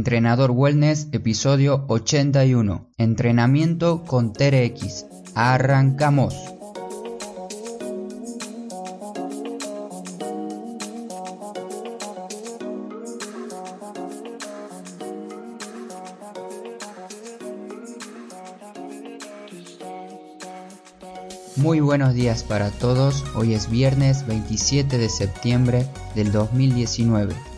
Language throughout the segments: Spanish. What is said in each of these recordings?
Entrenador Wellness, episodio 81. Entrenamiento con TRX. Arrancamos. Muy buenos días para todos, hoy es viernes 27 de septiembre del 2019.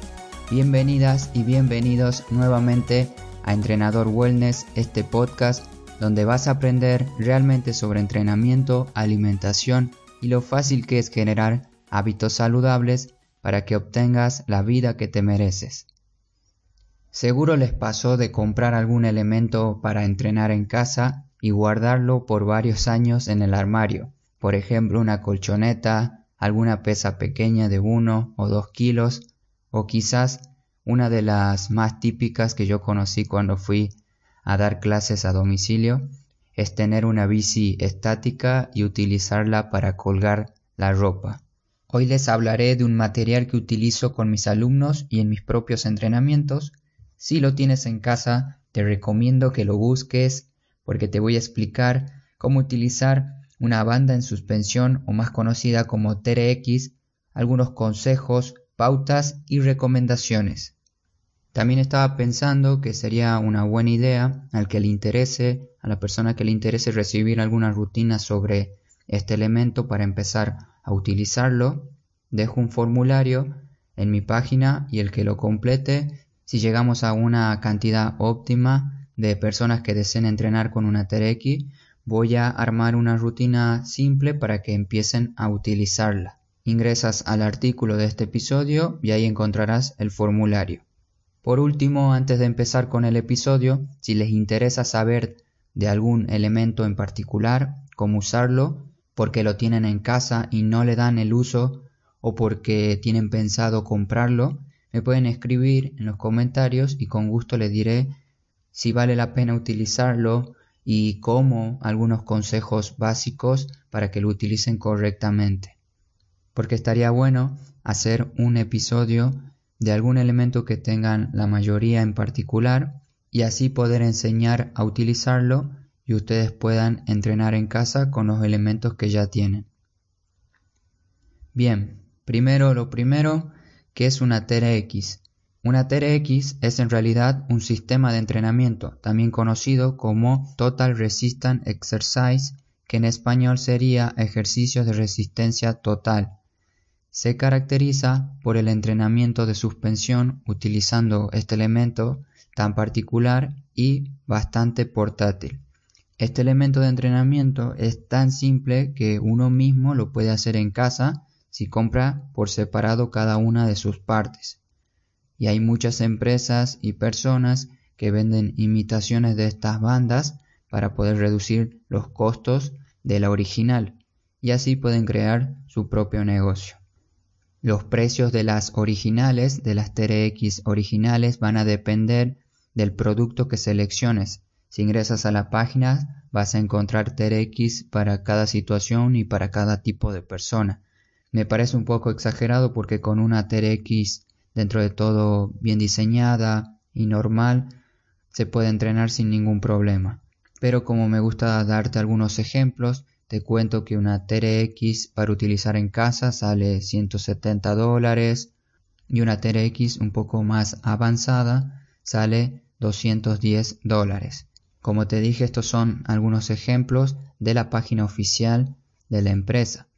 Bienvenidas y bienvenidos nuevamente a Entrenador Wellness, este podcast donde vas a aprender realmente sobre entrenamiento, alimentación y lo fácil que es generar hábitos saludables para que obtengas la vida que te mereces. Seguro les pasó de comprar algún elemento para entrenar en casa y guardarlo por varios años en el armario, por ejemplo una colchoneta, alguna pesa pequeña de uno o dos kilos, o quizás una de las más típicas que yo conocí cuando fui a dar clases a domicilio es tener una bici estática y utilizarla para colgar la ropa. Hoy les hablaré de un material que utilizo con mis alumnos y en mis propios entrenamientos. Si lo tienes en casa, te recomiendo que lo busques porque te voy a explicar cómo utilizar una banda en suspensión o más conocida como TRX, algunos consejos pautas y recomendaciones. También estaba pensando que sería una buena idea al que le interese, a la persona que le interese recibir alguna rutina sobre este elemento para empezar a utilizarlo. Dejo un formulario en mi página y el que lo complete, si llegamos a una cantidad óptima de personas que deseen entrenar con una TRX, voy a armar una rutina simple para que empiecen a utilizarla. Ingresas al artículo de este episodio y ahí encontrarás el formulario. Por último, antes de empezar con el episodio, si les interesa saber de algún elemento en particular, cómo usarlo, porque lo tienen en casa y no le dan el uso o porque tienen pensado comprarlo, me pueden escribir en los comentarios y con gusto les diré si vale la pena utilizarlo y cómo algunos consejos básicos para que lo utilicen correctamente. Porque estaría bueno hacer un episodio de algún elemento que tengan la mayoría en particular y así poder enseñar a utilizarlo y ustedes puedan entrenar en casa con los elementos que ya tienen. Bien, primero lo primero, que es una TRX? Una TRX es en realidad un sistema de entrenamiento, también conocido como Total Resistance Exercise, que en español sería ejercicios de resistencia total se caracteriza por el entrenamiento de suspensión utilizando este elemento tan particular y bastante portátil. Este elemento de entrenamiento es tan simple que uno mismo lo puede hacer en casa si compra por separado cada una de sus partes. Y hay muchas empresas y personas que venden imitaciones de estas bandas para poder reducir los costos de la original y así pueden crear su propio negocio. Los precios de las originales, de las TRX originales, van a depender del producto que selecciones. Si ingresas a la página vas a encontrar TRX para cada situación y para cada tipo de persona. Me parece un poco exagerado porque con una TRX dentro de todo bien diseñada y normal se puede entrenar sin ningún problema. Pero como me gusta darte algunos ejemplos, te cuento que una TRX para utilizar en casa sale 170 dólares y una TRX un poco más avanzada sale 210 dólares. Como te dije, estos son algunos ejemplos de la página oficial de la empresa.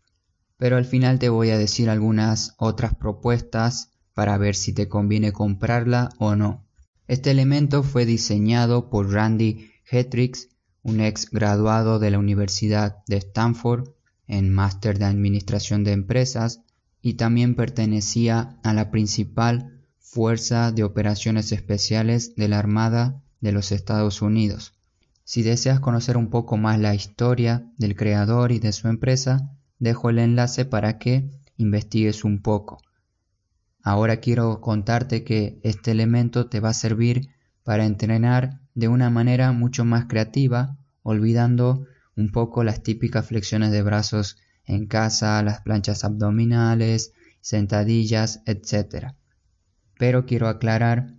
Pero al final te voy a decir algunas otras propuestas para ver si te conviene comprarla o no. Este elemento fue diseñado por Randy Hetrix un ex graduado de la Universidad de Stanford en Máster de Administración de Empresas y también pertenecía a la principal Fuerza de Operaciones Especiales de la Armada de los Estados Unidos. Si deseas conocer un poco más la historia del creador y de su empresa, dejo el enlace para que investigues un poco. Ahora quiero contarte que este elemento te va a servir para entrenar de una manera mucho más creativa, olvidando un poco las típicas flexiones de brazos en casa, las planchas abdominales, sentadillas, etc. Pero quiero aclarar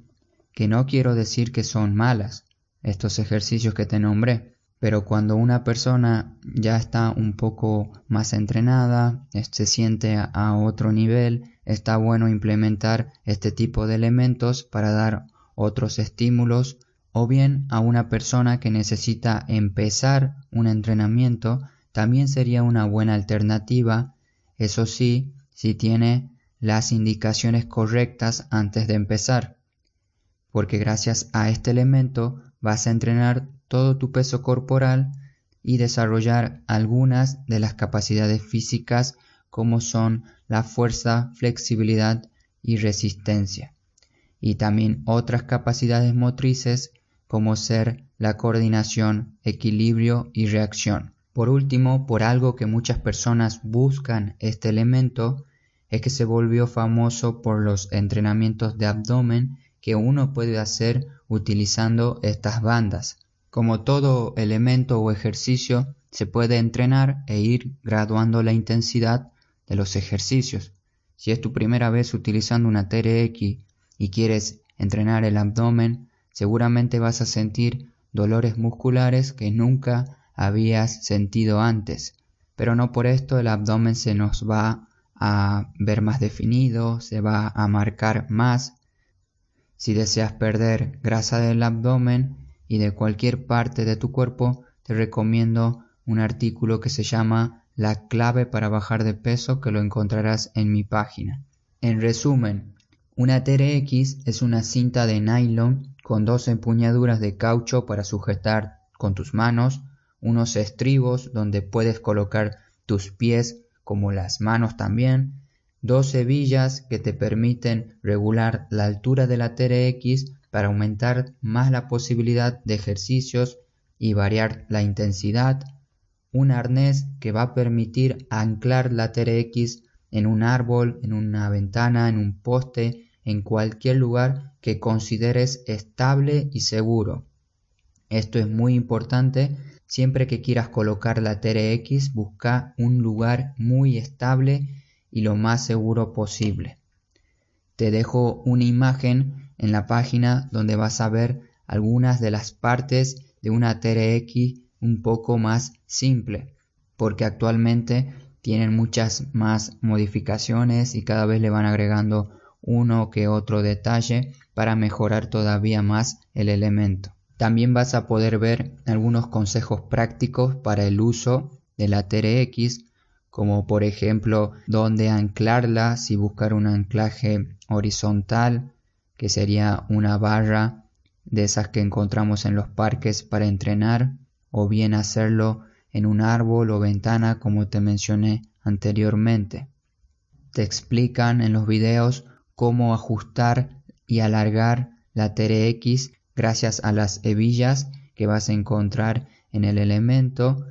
que no quiero decir que son malas estos ejercicios que te nombré, pero cuando una persona ya está un poco más entrenada, se siente a otro nivel, está bueno implementar este tipo de elementos para dar otros estímulos o bien a una persona que necesita empezar un entrenamiento también sería una buena alternativa, eso sí, si tiene las indicaciones correctas antes de empezar, porque gracias a este elemento vas a entrenar todo tu peso corporal y desarrollar algunas de las capacidades físicas como son la fuerza, flexibilidad y resistencia. Y también otras capacidades motrices como ser la coordinación, equilibrio y reacción. Por último, por algo que muchas personas buscan este elemento, es que se volvió famoso por los entrenamientos de abdomen que uno puede hacer utilizando estas bandas. Como todo elemento o ejercicio, se puede entrenar e ir graduando la intensidad de los ejercicios. Si es tu primera vez utilizando una TRX y quieres entrenar el abdomen, seguramente vas a sentir dolores musculares que nunca habías sentido antes. Pero no por esto el abdomen se nos va a ver más definido, se va a marcar más. Si deseas perder grasa del abdomen, y de cualquier parte de tu cuerpo, te recomiendo un artículo que se llama La clave para bajar de peso que lo encontrarás en mi página. En resumen, una TRX es una cinta de nylon con dos empuñaduras de caucho para sujetar con tus manos, unos estribos donde puedes colocar tus pies como las manos también, dos hebillas que te permiten regular la altura de la TRX para aumentar más la posibilidad de ejercicios y variar la intensidad, un arnés que va a permitir anclar la TRX en un árbol, en una ventana, en un poste, en cualquier lugar que consideres estable y seguro. Esto es muy importante. Siempre que quieras colocar la TRX, busca un lugar muy estable y lo más seguro posible. Te dejo una imagen en la página donde vas a ver algunas de las partes de una TRX un poco más simple, porque actualmente tienen muchas más modificaciones y cada vez le van agregando uno que otro detalle para mejorar todavía más el elemento. También vas a poder ver algunos consejos prácticos para el uso de la TRX, como por ejemplo dónde anclarla, si buscar un anclaje horizontal que sería una barra de esas que encontramos en los parques para entrenar, o bien hacerlo en un árbol o ventana como te mencioné anteriormente. Te explican en los videos cómo ajustar y alargar la TRX gracias a las hebillas que vas a encontrar en el elemento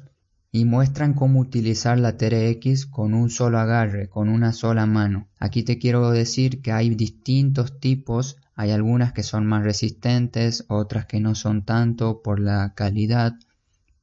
y muestran cómo utilizar la TRX con un solo agarre, con una sola mano. Aquí te quiero decir que hay distintos tipos, hay algunas que son más resistentes, otras que no son tanto por la calidad,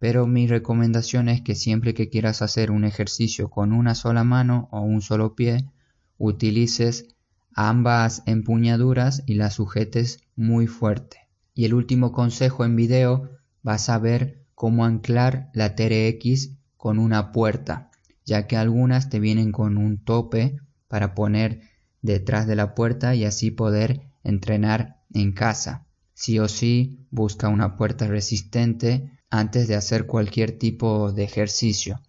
pero mi recomendación es que siempre que quieras hacer un ejercicio con una sola mano o un solo pie, utilices ambas empuñaduras y las sujetes muy fuerte. Y el último consejo en video vas a ver cómo anclar la TRX con una puerta, ya que algunas te vienen con un tope para poner detrás de la puerta y así poder entrenar en casa. Sí o sí, busca una puerta resistente antes de hacer cualquier tipo de ejercicio.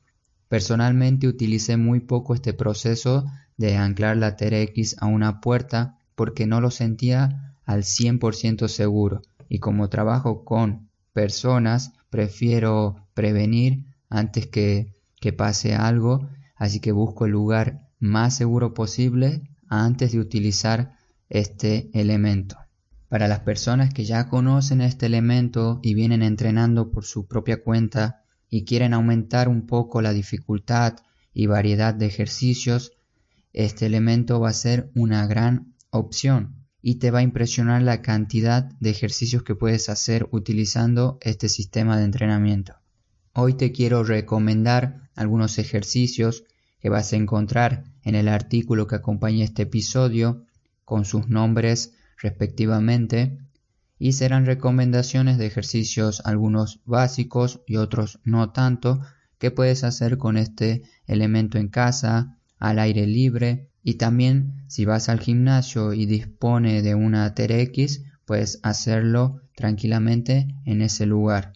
Personalmente utilicé muy poco este proceso de anclar la TRX a una puerta porque no lo sentía al 100% seguro y como trabajo con personas prefiero prevenir antes que, que pase algo, así que busco el lugar más seguro posible antes de utilizar este elemento. Para las personas que ya conocen este elemento y vienen entrenando por su propia cuenta y quieren aumentar un poco la dificultad y variedad de ejercicios, este elemento va a ser una gran opción y te va a impresionar la cantidad de ejercicios que puedes hacer utilizando este sistema de entrenamiento. Hoy te quiero recomendar algunos ejercicios que vas a encontrar en el artículo que acompaña este episodio con sus nombres respectivamente y serán recomendaciones de ejercicios algunos básicos y otros no tanto que puedes hacer con este elemento en casa, al aire libre y también si vas al gimnasio y dispone de una TRX puedes hacerlo tranquilamente en ese lugar.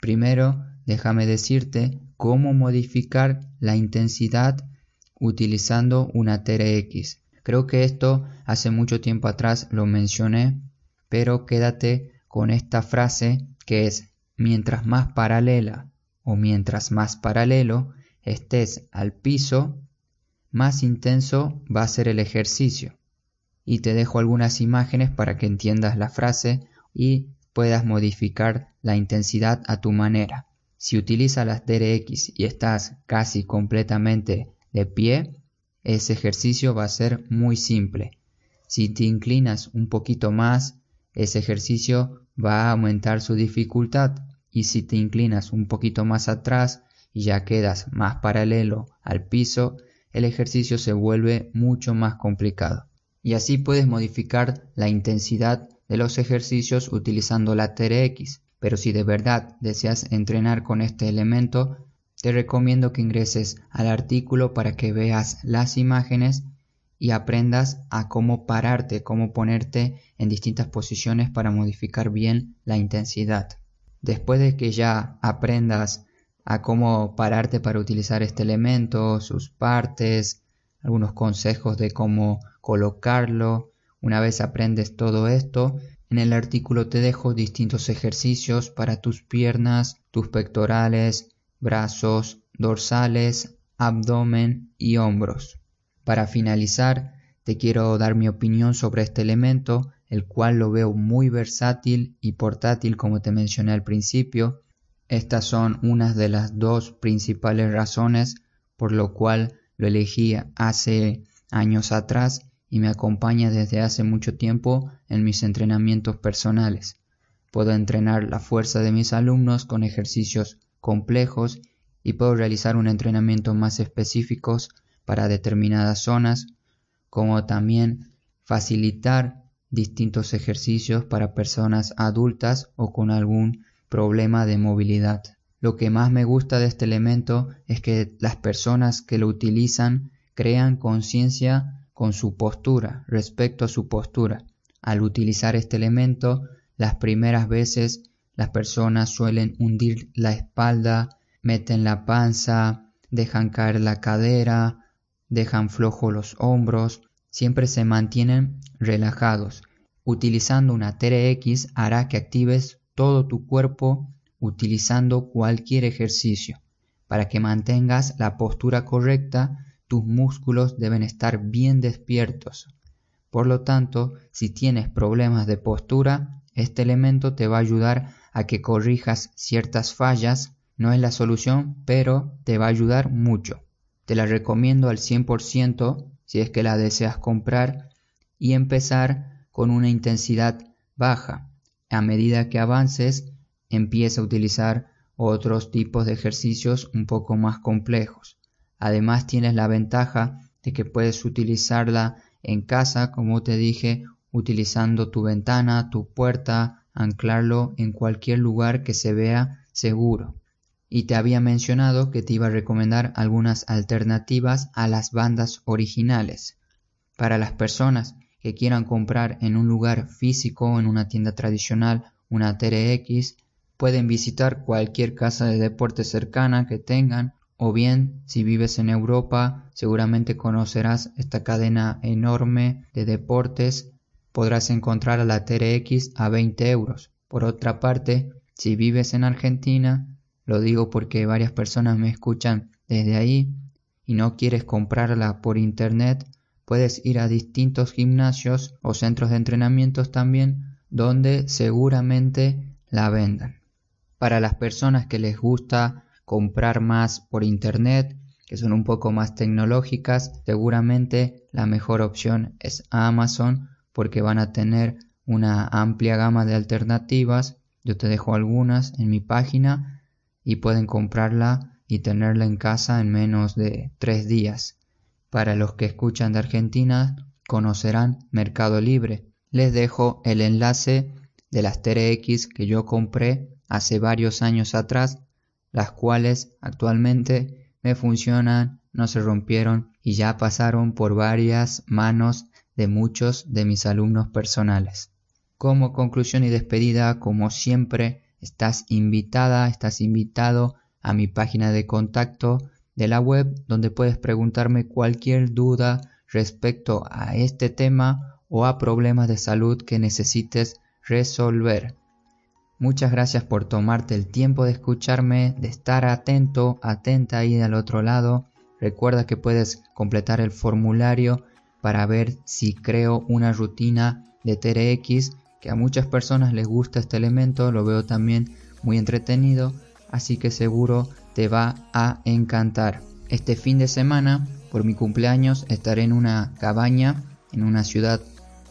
Primero, déjame decirte cómo modificar la intensidad utilizando una TRX. Creo que esto hace mucho tiempo atrás lo mencioné, pero quédate con esta frase que es mientras más paralela o mientras más paralelo estés al piso, más intenso va a ser el ejercicio. Y te dejo algunas imágenes para que entiendas la frase y puedas modificar la intensidad a tu manera. Si utilizas las DRX y estás casi completamente de pie, ese ejercicio va a ser muy simple. Si te inclinas un poquito más, ese ejercicio va a aumentar su dificultad y si te inclinas un poquito más atrás y ya quedas más paralelo al piso, el ejercicio se vuelve mucho más complicado. Y así puedes modificar la intensidad de los ejercicios utilizando la TRX. Pero si de verdad deseas entrenar con este elemento, te recomiendo que ingreses al artículo para que veas las imágenes y aprendas a cómo pararte, cómo ponerte en distintas posiciones para modificar bien la intensidad. Después de que ya aprendas a cómo pararte para utilizar este elemento, sus partes, algunos consejos de cómo colocarlo, una vez aprendes todo esto, en el artículo te dejo distintos ejercicios para tus piernas, tus pectorales, brazos, dorsales, abdomen y hombros. Para finalizar, te quiero dar mi opinión sobre este elemento el cual lo veo muy versátil y portátil como te mencioné al principio. Estas son unas de las dos principales razones por lo cual lo elegí hace años atrás y me acompaña desde hace mucho tiempo en mis entrenamientos personales. Puedo entrenar la fuerza de mis alumnos con ejercicios complejos y puedo realizar un entrenamiento más específicos para determinadas zonas, como también facilitar distintos ejercicios para personas adultas o con algún problema de movilidad. Lo que más me gusta de este elemento es que las personas que lo utilizan crean conciencia con su postura, respecto a su postura. Al utilizar este elemento, las primeras veces las personas suelen hundir la espalda, meten la panza, dejan caer la cadera, dejan flojo los hombros, siempre se mantienen relajados. Utilizando una TRX hará que actives todo tu cuerpo utilizando cualquier ejercicio. Para que mantengas la postura correcta, tus músculos deben estar bien despiertos. Por lo tanto, si tienes problemas de postura, este elemento te va a ayudar a que corrijas ciertas fallas. No es la solución, pero te va a ayudar mucho. Te la recomiendo al 100% si es que la deseas comprar y empezar con una intensidad baja. A medida que avances, empieza a utilizar otros tipos de ejercicios un poco más complejos. Además tienes la ventaja de que puedes utilizarla en casa, como te dije, utilizando tu ventana, tu puerta, anclarlo en cualquier lugar que se vea seguro y te había mencionado que te iba a recomendar algunas alternativas a las bandas originales. Para las personas que quieran comprar en un lugar físico en una tienda tradicional una TRX, pueden visitar cualquier casa de deporte cercana que tengan o bien si vives en Europa seguramente conocerás esta cadena enorme de deportes podrás encontrar a la TRX a 20 euros. Por otra parte, si vives en Argentina lo digo porque varias personas me escuchan desde ahí y no quieres comprarla por internet, puedes ir a distintos gimnasios o centros de entrenamientos también donde seguramente la vendan. Para las personas que les gusta comprar más por internet, que son un poco más tecnológicas, seguramente la mejor opción es Amazon porque van a tener una amplia gama de alternativas. Yo te dejo algunas en mi página y pueden comprarla y tenerla en casa en menos de tres días. Para los que escuchan de Argentina, conocerán Mercado Libre. Les dejo el enlace de las TRX que yo compré hace varios años atrás, las cuales actualmente me funcionan, no se rompieron y ya pasaron por varias manos de muchos de mis alumnos personales. Como conclusión y despedida, como siempre, estás invitada, estás invitado a mi página de contacto de la web donde puedes preguntarme cualquier duda respecto a este tema o a problemas de salud que necesites resolver. Muchas gracias por tomarte el tiempo de escucharme, de estar atento, atenta ahí del otro lado. Recuerda que puedes completar el formulario para ver si creo una rutina de TRX, que a muchas personas les gusta este elemento, lo veo también muy entretenido, así que seguro te va a encantar. Este fin de semana, por mi cumpleaños, estaré en una cabaña en una ciudad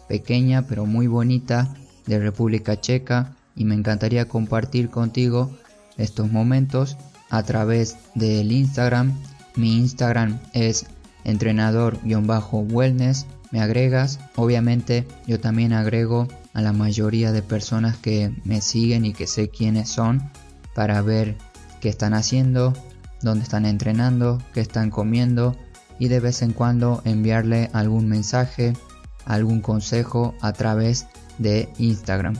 pequeña pero muy bonita de República Checa y me encantaría compartir contigo estos momentos a través del Instagram. Mi Instagram es entrenador-wellness. Me agregas, obviamente yo también agrego a la mayoría de personas que me siguen y que sé quiénes son para ver qué están haciendo, dónde están entrenando, qué están comiendo y de vez en cuando enviarle algún mensaje, algún consejo a través de Instagram,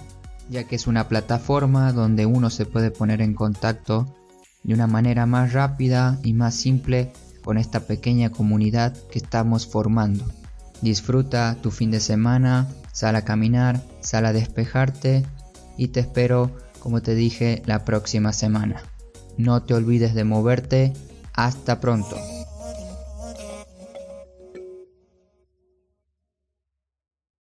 ya que es una plataforma donde uno se puede poner en contacto de una manera más rápida y más simple con esta pequeña comunidad que estamos formando. Disfruta tu fin de semana, sal a caminar, sal a despejarte y te espero, como te dije, la próxima semana. No te olvides de moverte. Hasta pronto.